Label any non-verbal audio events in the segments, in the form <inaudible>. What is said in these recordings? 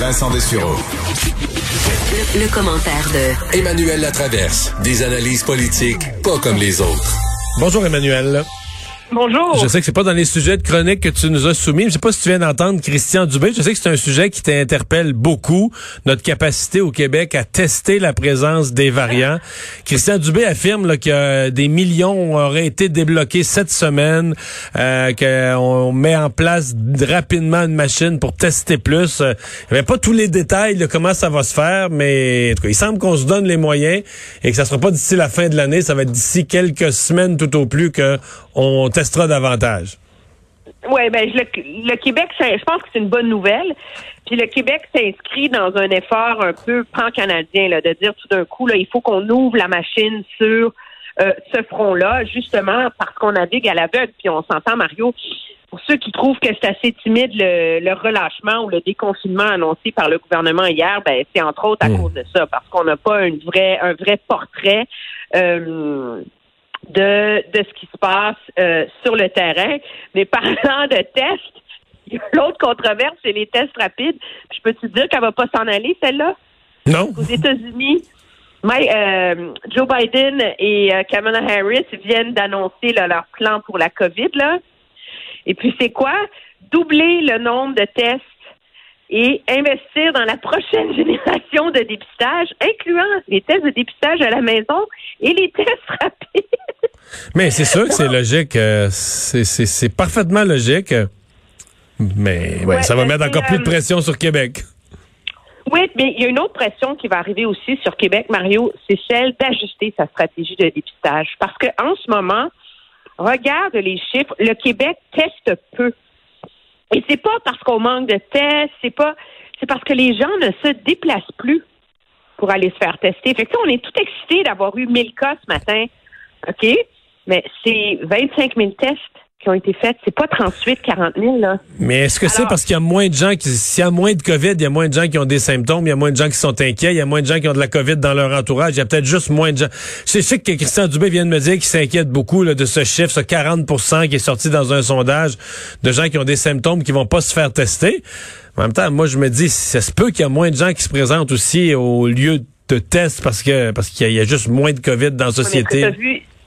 Vincent Dessureau. Le, le commentaire de Emmanuel Latraverse. Des analyses politiques pas comme les autres. Bonjour Emmanuel. Bonjour. Je sais que c'est pas dans les sujets de chronique que tu nous as soumis. Je sais pas si tu viens d'entendre Christian Dubé. Je sais que c'est un sujet qui t'interpelle beaucoup. Notre capacité au Québec à tester la présence des variants. <laughs> Christian Dubé affirme là, que des millions auraient été débloqués cette semaine, euh, qu'on met en place rapidement une machine pour tester plus. Euh, il avait pas tous les détails de comment ça va se faire, mais en tout cas, il semble qu'on se donne les moyens et que ça sera pas d'ici la fin de l'année. Ça va être d'ici quelques semaines tout au plus que davantage. Oui, ben le, le Québec, je pense que c'est une bonne nouvelle. Puis le Québec s'inscrit dans un effort un peu pan-canadien, là, de dire tout d'un coup, là, il faut qu'on ouvre la machine sur euh, ce front-là, justement parce qu'on navigue à l'aveugle. Puis on s'entend, Mario, pour ceux qui trouvent que c'est assez timide le, le, relâchement ou le déconfinement annoncé par le gouvernement hier, ben c'est entre autres à Mmh. cause de ça, parce qu'on n'a pas une vraie, un vrai portrait. Euh, de, de ce qui se passe euh, sur le terrain. Mais parlant de tests, <laughs> l'autre controverse, c'est les tests rapides. Puis je peux te dire qu'elle va pas s'en aller, celle-là? Non? Aux États-Unis, euh, Joe Biden et euh, Kamala Harris viennent d'annoncer leur plan pour la COVID. Là. Et puis c'est quoi? Doubler le nombre de tests et investir dans la prochaine <laughs> génération de dépistage, incluant les tests de dépistage à la maison et les tests rapides. Mais c'est sûr que c'est logique. euh, c'est- parfaitement logique. Mais ouais, Ouais, ça va mettre encore plus de euh, pression sur Québec. Oui, mais il y a une autre pression qui va arriver aussi sur Québec, Mario, c'est celle d'ajuster sa stratégie de dépistage. Parce que en ce moment, regarde les chiffres, le Québec teste peu. Et c'est pas parce qu'on manque de tests, c'est pas c'est parce que les gens ne se déplacent plus pour aller se faire tester. Fait que, on est tout excités d'avoir eu 1000 cas ce matin. OK? Mais c'est 25 000 tests qui ont été faits. C'est pas 38, 40 000, là. Mais est-ce que c'est parce qu'il y a moins de gens qui, s'il y a moins de COVID, il y a moins de gens qui ont des symptômes, il y a moins de gens qui sont inquiets, il y a moins de gens qui ont de la COVID dans leur entourage, il y a peut-être juste moins de gens. Je sais que Christian Dubé vient de me dire qu'il s'inquiète beaucoup là, de ce chiffre, ce 40% qui est sorti dans un sondage de gens qui ont des symptômes qui vont pas se faire tester. En même temps, moi je me dis, ça se peut qu'il y a moins de gens qui se présentent aussi au lieu de test parce que parce qu'il y a juste moins de COVID dans la société.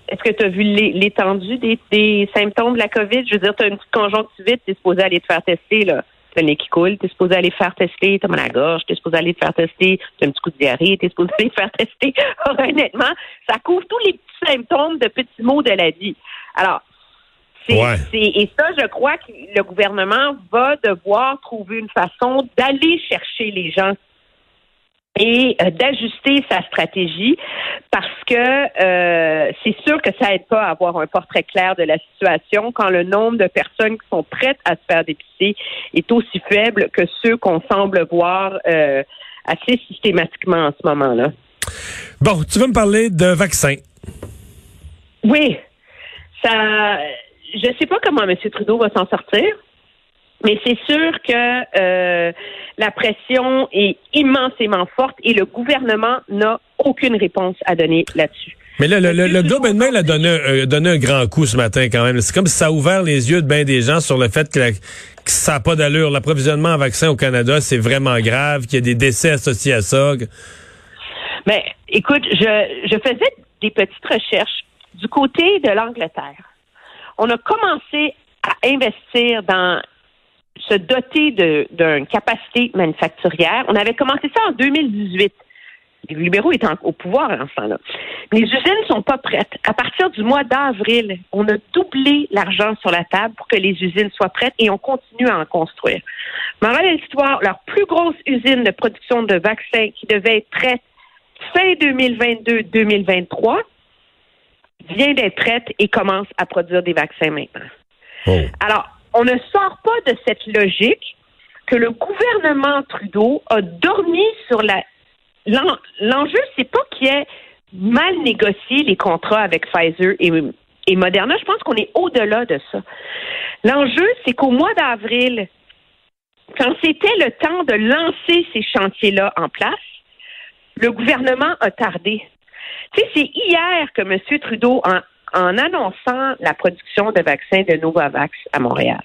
Est-ce que tu as vu, l'étendue des, des symptômes de la COVID? Je veux dire, tu as une petite conjonctivite, tu es supposé aller te faire tester, là. T'as le nez qui coule, tu es supposé aller te faire tester, t'as mal à la gorge, tu es supposé aller te faire tester, tu as un petit coup de diarrhée, tu es supposé aller te faire tester. <laughs> Honnêtement, ça couvre tous les petits symptômes de petits mots de la vie. Alors, c'est, Ouais. c'est- et ça, je crois que le gouvernement va devoir trouver une façon d'aller chercher les gens et euh, d'ajuster sa stratégie parce que euh, c'est sûr que ça aide pas à avoir un portrait clair de la situation quand le nombre de personnes qui sont prêtes à se faire dépister est aussi faible que ceux qu'on semble voir euh, assez systématiquement en ce moment-là. Bon, tu veux me parler de vaccins. Oui, ça. Je sais pas comment M. Trudeau va s'en sortir, mais c'est sûr que euh, la pression est immensément forte et le gouvernement n'a aucune réponse à donner là-dessus. Mais là, le, le, le Globe and Trudeau- Mail a donné, un- a donné un grand coup ce matin quand même. C'est comme si ça a ouvert les yeux de bien des gens sur le fait que, la- que ça n'a pas d'allure. L'approvisionnement en vaccins au Canada, c'est vraiment grave, qu'il y a des décès associés à ça. Mais écoute, je, je faisais des petites recherches du côté de l'Angleterre. On a commencé à investir dans se doter d'une capacité manufacturière. On avait commencé ça en 2018. Les libéraux étaient en- au pouvoir en ce temps-là. Les usines ne sont pas prêtes. À partir du mois d'avril, on a doublé l'argent sur la table pour que les usines soient prêtes et on continue à en construire. Morale de l'histoire, leur plus grosse usine de production de vaccins qui devait être prête fin 2022-2023 vient d'être prête et commence à produire des vaccins maintenant. Oh. Alors, on ne sort pas de cette logique que le gouvernement Trudeau a dormi sur la. L'enjeu, c'est pas qu'il ait mal négocié les contrats avec Pfizer et, et Moderna. Je pense qu'on est au-delà de ça. L'enjeu, c'est qu'au mois d'avril, quand c'était le temps de lancer ces chantiers-là en place, le gouvernement a tardé. Tu sais, c'est hier que M. Trudeau, en, en annonçant la production de vaccins de Novavax à Montréal,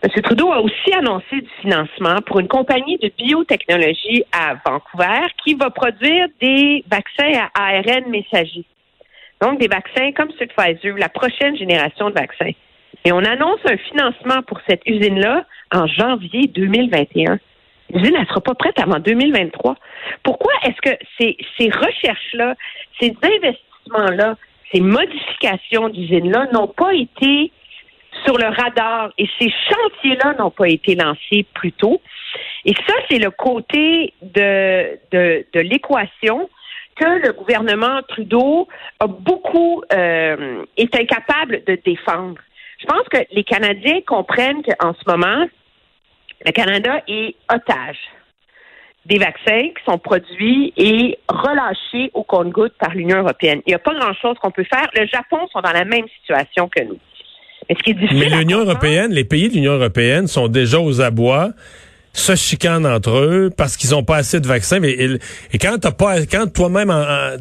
M. Trudeau a aussi annoncé du financement pour une compagnie de biotechnologie à Vancouver qui va produire des vaccins à ARN messager. Donc, des vaccins comme ceux de Pfizer, la prochaine génération de vaccins. Et on annonce un financement pour cette usine-là en janvier 2021. L'usine, elle ne sera pas prête avant 2023. Pourquoi est-ce que ces recherches-là, ces investissements-là, ces modifications d'usines-là n'ont pas été sur le radar et ces chantiers-là n'ont pas été lancés plus tôt. Et ça, c'est le côté de, de, de l'équation que le gouvernement Trudeau a beaucoup euh, est incapable de défendre. Je pense que les Canadiens comprennent qu'en ce moment, le Canada est otage des vaccins qui sont produits et relâchés au compte-gouttes par l'Union européenne. Il n'y a pas grand-chose qu'on peut faire. Le Japon sont dans la même situation que nous. Mais ce qui est difficile. Mais l'Union européenne, les pays de l'Union européenne sont déjà aux abois se chicanent entre eux parce qu'ils n'ont pas assez de vaccins. Mais, et, quand t'as pas, quand toi-même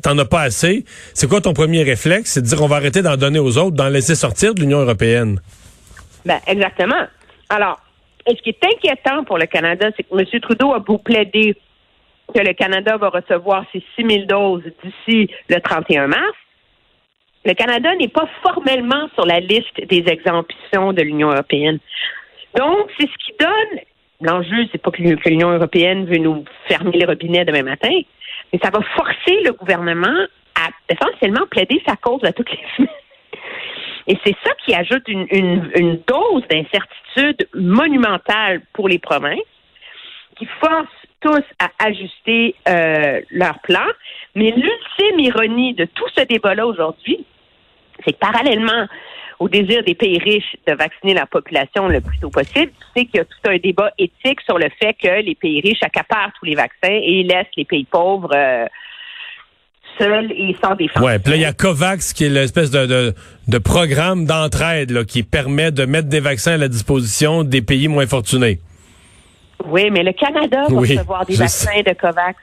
t'en as pas assez, c'est quoi ton premier réflexe? C'est de dire on va arrêter d'en donner aux autres, d'en laisser sortir de l'Union européenne. Ben, exactement. Alors, ce qui est inquiétant pour le Canada, c'est que M. Trudeau a beau plaider que le Canada va recevoir ses 6 000 doses d'ici le 31 mars. Le Canada n'est pas formellement sur la liste des exemptions de l'Union européenne. Donc, c'est ce qui donne l'enjeu, c'est pas que l'Union européenne veut nous fermer les robinets demain matin, mais ça va forcer le gouvernement à essentiellement plaider sa cause à toutes les semaines. Et c'est ça qui ajoute une, dose d'incertitude monumentale pour les provinces, qui force tous à ajuster euh, leur plan. Mais l'ultime ironie de tout ce débat-là aujourd'hui, c'est que parallèlement au désir des pays riches de vacciner la population le plus tôt possible, c'est qu'il y a tout un débat éthique sur le fait que les pays riches accaparent tous les vaccins et laissent les pays pauvres euh, seuls et sans défense. Ouais, puis là, il y a COVAX qui est l'espèce de, de, programme d'entraide qui permet de mettre des vaccins à la disposition des pays moins fortunés. Oui, mais le Canada va recevoir des vaccins de COVAX.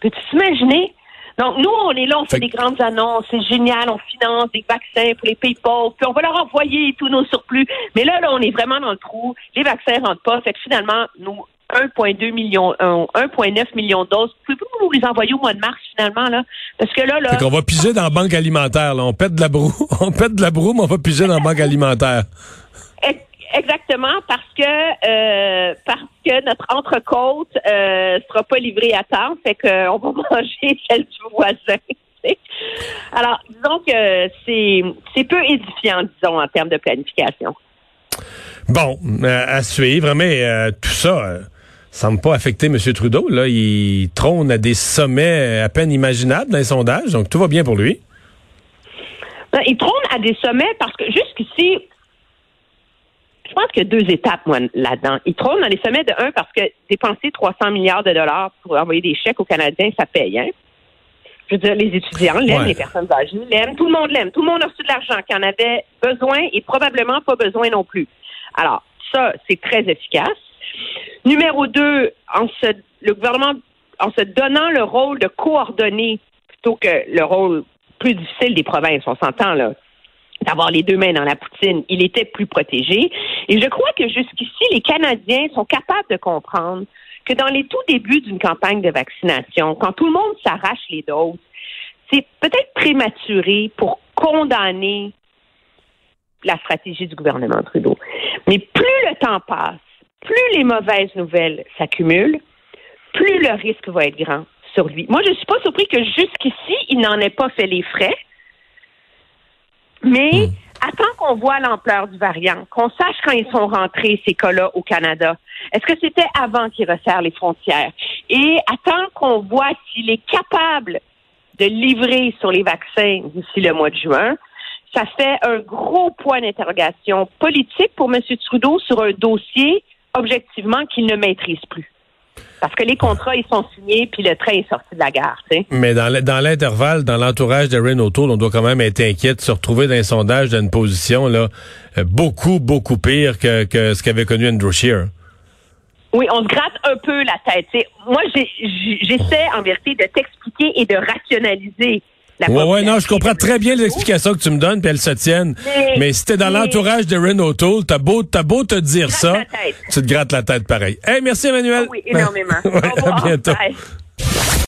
Peux-tu t'imaginer? Donc, nous, on est là, on fait, des grandes annonces, c'est génial, on finance des vaccins pour les pays pauvres, puis on va leur envoyer tous nos surplus. Mais là, là, on est vraiment dans le trou. Les vaccins rentrent pas. Fait que finalement, nous, 1,2 million, 1,9 millions de doses. Pouvez-vous nous les envoyer au mois de mars finalement là? Parce que là, là. Fait qu'on va piger dans la banque alimentaire. Là. On pète de la broue, <laughs> on pète de la broue, mais on va piger dans la banque alimentaire. Exactement, parce que euh, parce que notre entrecôte euh, sera pas livrée à temps, fait qu'on va <laughs> manger celle du voisin. Alors, disons que c'est c'est peu édifiant, disons, en termes de planification. Bon, euh, à suivre, mais euh, tout ça euh, semble pas affecter M. Trudeau. Là, il trône à des sommets à peine imaginables dans les sondages, donc tout va bien pour lui. Ben, il trône à des sommets parce que jusqu'ici, je pense qu'il y a deux étapes, moi, là-dedans. Il trône dans les sommets de un parce que dépenser 300 milliards de dollars pour envoyer des chèques aux Canadiens, ça paye, hein? Je veux dire, les étudiants l'aiment, les personnes âgées l'aiment, tout le monde l'aime. Tout le monde a reçu de l'argent qui en avait besoin et probablement pas besoin non plus. Alors, ça, c'est très efficace. Numéro deux, en se, le gouvernement, en se donnant le rôle de coordonner plutôt que le rôle plus difficile des provinces, on s'entend là, d'avoir les deux mains dans la poutine, il était plus protégé. Et je crois que jusqu'ici, les Canadiens sont capables de comprendre que dans les tout débuts d'une campagne de vaccination, quand tout le monde s'arrache les doses, c'est peut-être prématuré pour condamner la stratégie du gouvernement Trudeau. Mais plus le temps passe, plus les mauvaises nouvelles s'accumulent, plus le risque va être grand sur lui. Moi, je ne suis pas surpris que jusqu'ici, il n'en ait pas fait les frais. Mais hmm. attends qu'on voit l'ampleur du variant, qu'on sache quand ils sont rentrés, ces cas-là, au Canada. Est-ce que c'était avant qu'il resserre les frontières? Et attends qu'on voit s'il est capable de livrer sur les vaccins d'ici le mois de juin. Ça fait un gros point d'interrogation politique pour M. Trudeau sur un dossier objectivement qu'ils ne maîtrisent plus. Parce que les contrats, ils sont signés, puis le train est sorti de la gare. Mais dans, l'intervalle, dans l'entourage de Renault on doit quand même être inquiet de se retrouver dans un sondage d'une position là, euh, beaucoup, beaucoup pire que, que ce qu'avait connu Andrew Shear. Oui, on se gratte un peu la tête. Moi, j'essaie en vérité de t'expliquer et de rationaliser oui, ouais, non, je comprends très bien les explications que tu me donnes, puis elles se tiennent. Mais, si t'es dans l'entourage de Renault Tool, t'as beau, t'as beau te dire ça, tu te grattes la tête pareil. Hey, merci Emmanuel. oui, énormément. <laughs> à bientôt.